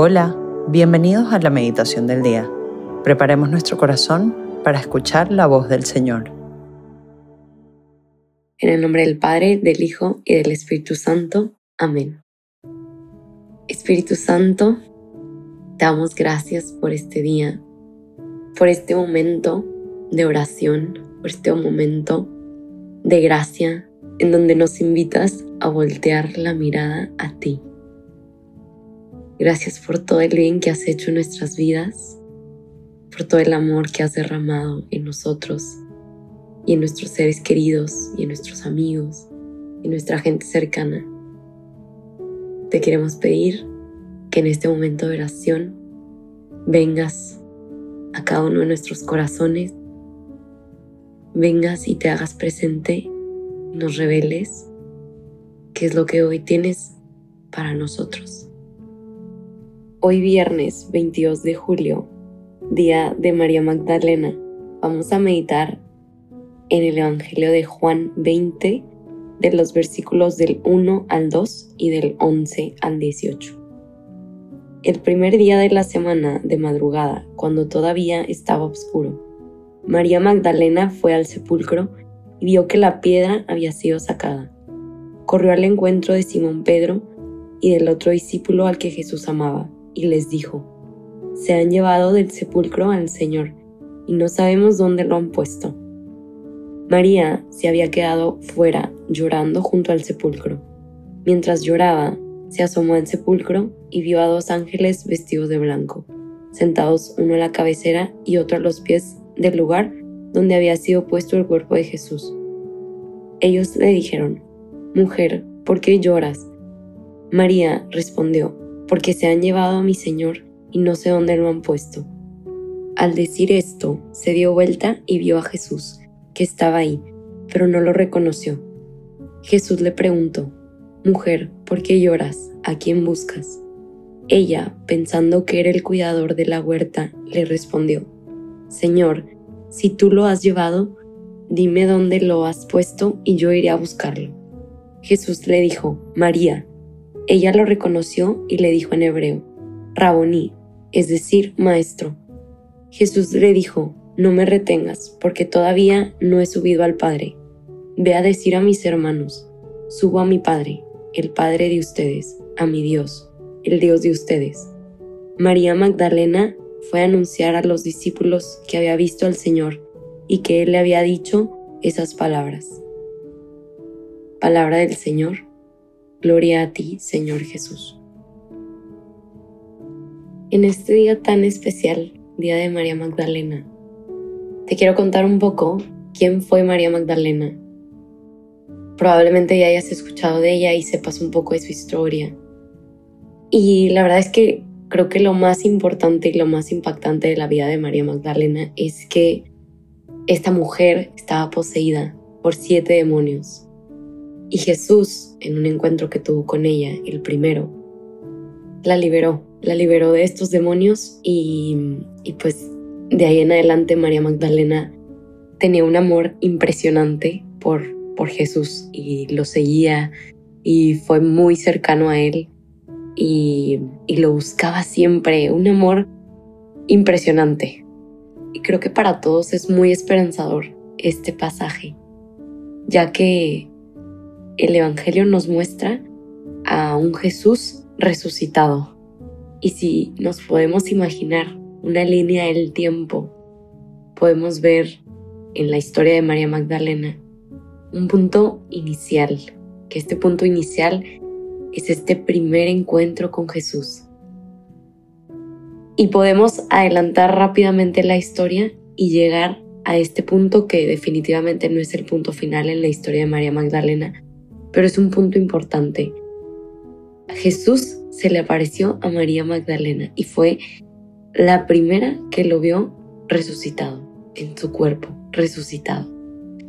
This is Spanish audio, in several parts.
Hola, bienvenidos a la meditación del día. Preparemos nuestro corazón para escuchar la voz del Señor. En el nombre del Padre, del Hijo y del Espíritu Santo. Amén. Espíritu Santo, damos gracias por este día, por este momento de oración, por este momento de gracia en donde nos invitas a voltear la mirada a ti Gracias por todo el bien que has hecho en nuestras vidas, por todo el amor que has derramado en nosotros y en nuestros seres queridos y en nuestros amigos y nuestra gente cercana. Te queremos pedir que en este momento de oración vengas a cada uno de nuestros corazones, vengas y te hagas presente, nos reveles qué es lo que hoy tienes para nosotros. Hoy viernes 22 de julio, día de María Magdalena, vamos a meditar en el Evangelio de Juan 20, de los versículos del 1 al 2 y del 11 al 18. El primer día de la semana de madrugada, cuando todavía estaba oscuro, María Magdalena fue al sepulcro y vio que la piedra había sido sacada. Corrió al encuentro de Simón Pedro y del otro discípulo al que Jesús amaba y les dijo, Se han llevado del sepulcro al Señor y no sabemos dónde lo han puesto. María se había quedado fuera llorando junto al sepulcro. Mientras lloraba, se asomó al sepulcro y vio a dos ángeles vestidos de blanco, sentados uno a la cabecera y otro a los pies del lugar donde había sido puesto el cuerpo de Jesús. Ellos le dijeron, Mujer, ¿por qué lloras? María respondió, porque se han llevado a mi Señor y no sé dónde lo han puesto. Al decir esto, se dio vuelta y vio a Jesús, que estaba ahí, pero no lo reconoció. Jesús le preguntó, Mujer, ¿por qué lloras? ¿A quién buscas? Ella, pensando que era el cuidador de la huerta, le respondió, Señor, si tú lo has llevado, dime dónde lo has puesto y yo iré a buscarlo. Jesús le dijo, María. Ella lo reconoció y le dijo en hebreo, Raboní, es decir, maestro. Jesús le dijo, no me retengas, porque todavía no he subido al Padre. Ve a decir a mis hermanos, subo a mi Padre, el Padre de ustedes, a mi Dios, el Dios de ustedes. María Magdalena fue a anunciar a los discípulos que había visto al Señor y que Él le había dicho esas palabras. Palabra del Señor Gloria a ti, Señor Jesús. En este día tan especial, Día de María Magdalena, te quiero contar un poco quién fue María Magdalena. Probablemente ya hayas escuchado de ella y sepas un poco de su historia. Y la verdad es que creo que lo más importante y lo más impactante de la vida de María Magdalena es que esta mujer estaba poseída por siete demonios y Jesús, en un encuentro que tuvo con ella, el primero, la liberó, la liberó de estos demonios y, pues de ahí en adelante María Magdalena tenía un amor impresionante por, por Jesús y lo seguía y fue muy cercano a él y, y lo buscaba siempre, un amor impresionante. Y creo que para todos es muy esperanzador este pasaje, ya que el Evangelio nos muestra a un Jesús resucitado. Y si nos podemos imaginar una línea del tiempo, podemos ver en la historia de María Magdalena un punto inicial, que este punto inicial es este primer encuentro con Jesús. Y podemos adelantar rápidamente la historia y llegar a este punto que definitivamente no es el punto final en la historia de María Magdalena, pero es un punto importante. Jesús se le apareció a María Magdalena y fue la primera que lo vio resucitado, en su cuerpo, resucitado.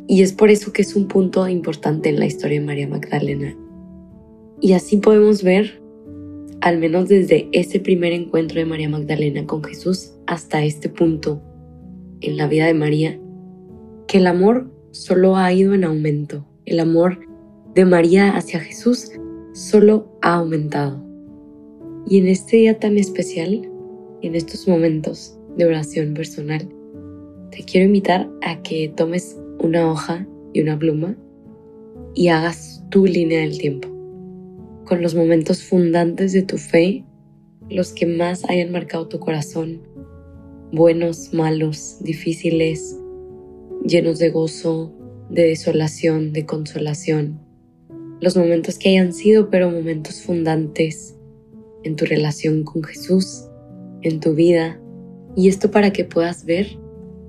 Y es por eso que es un punto importante en la historia de María Magdalena. Y así podemos ver, al menos desde ese primer encuentro de María Magdalena con Jesús hasta este punto en la vida de María, que el amor solo ha ido en aumento. El amor de María hacia Jesús solo ha aumentado. Y en este día tan especial, en estos momentos de oración personal, te quiero invitar a que tomes una hoja y una pluma y hagas tu línea del tiempo, con los momentos fundantes de tu fe, los que más hayan marcado tu corazón, buenos, malos, difíciles, llenos de gozo, de desolación, de consolación, los momentos que hayan sido, pero momentos fundantes en tu relación con Jesús, en tu vida, y esto para que puedas ver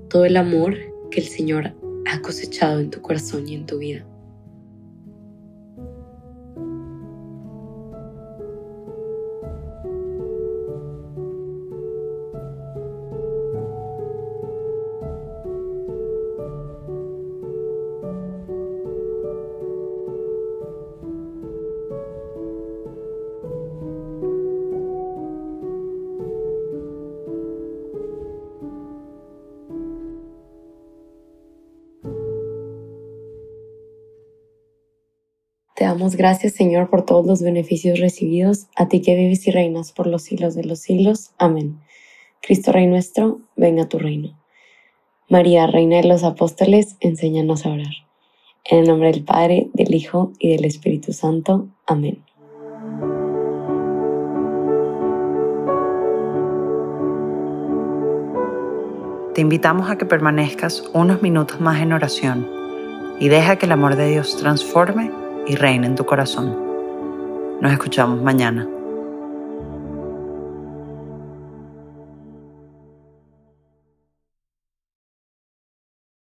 todo el amor que el Señor ha cosechado en tu corazón y en tu vida. Te damos gracias, Señor, por todos los beneficios recibidos, a ti que vives y reinas por los siglos de los siglos. Amén. Cristo Rey nuestro, venga tu reino. María, Reina de los Apóstoles, enséñanos a orar. En el nombre del Padre, del Hijo y del Espíritu Santo. Amén. Te invitamos a que permanezcas unos minutos más en oración y deja que el amor de Dios transforme y reina en tu corazón. Nos escuchamos mañana.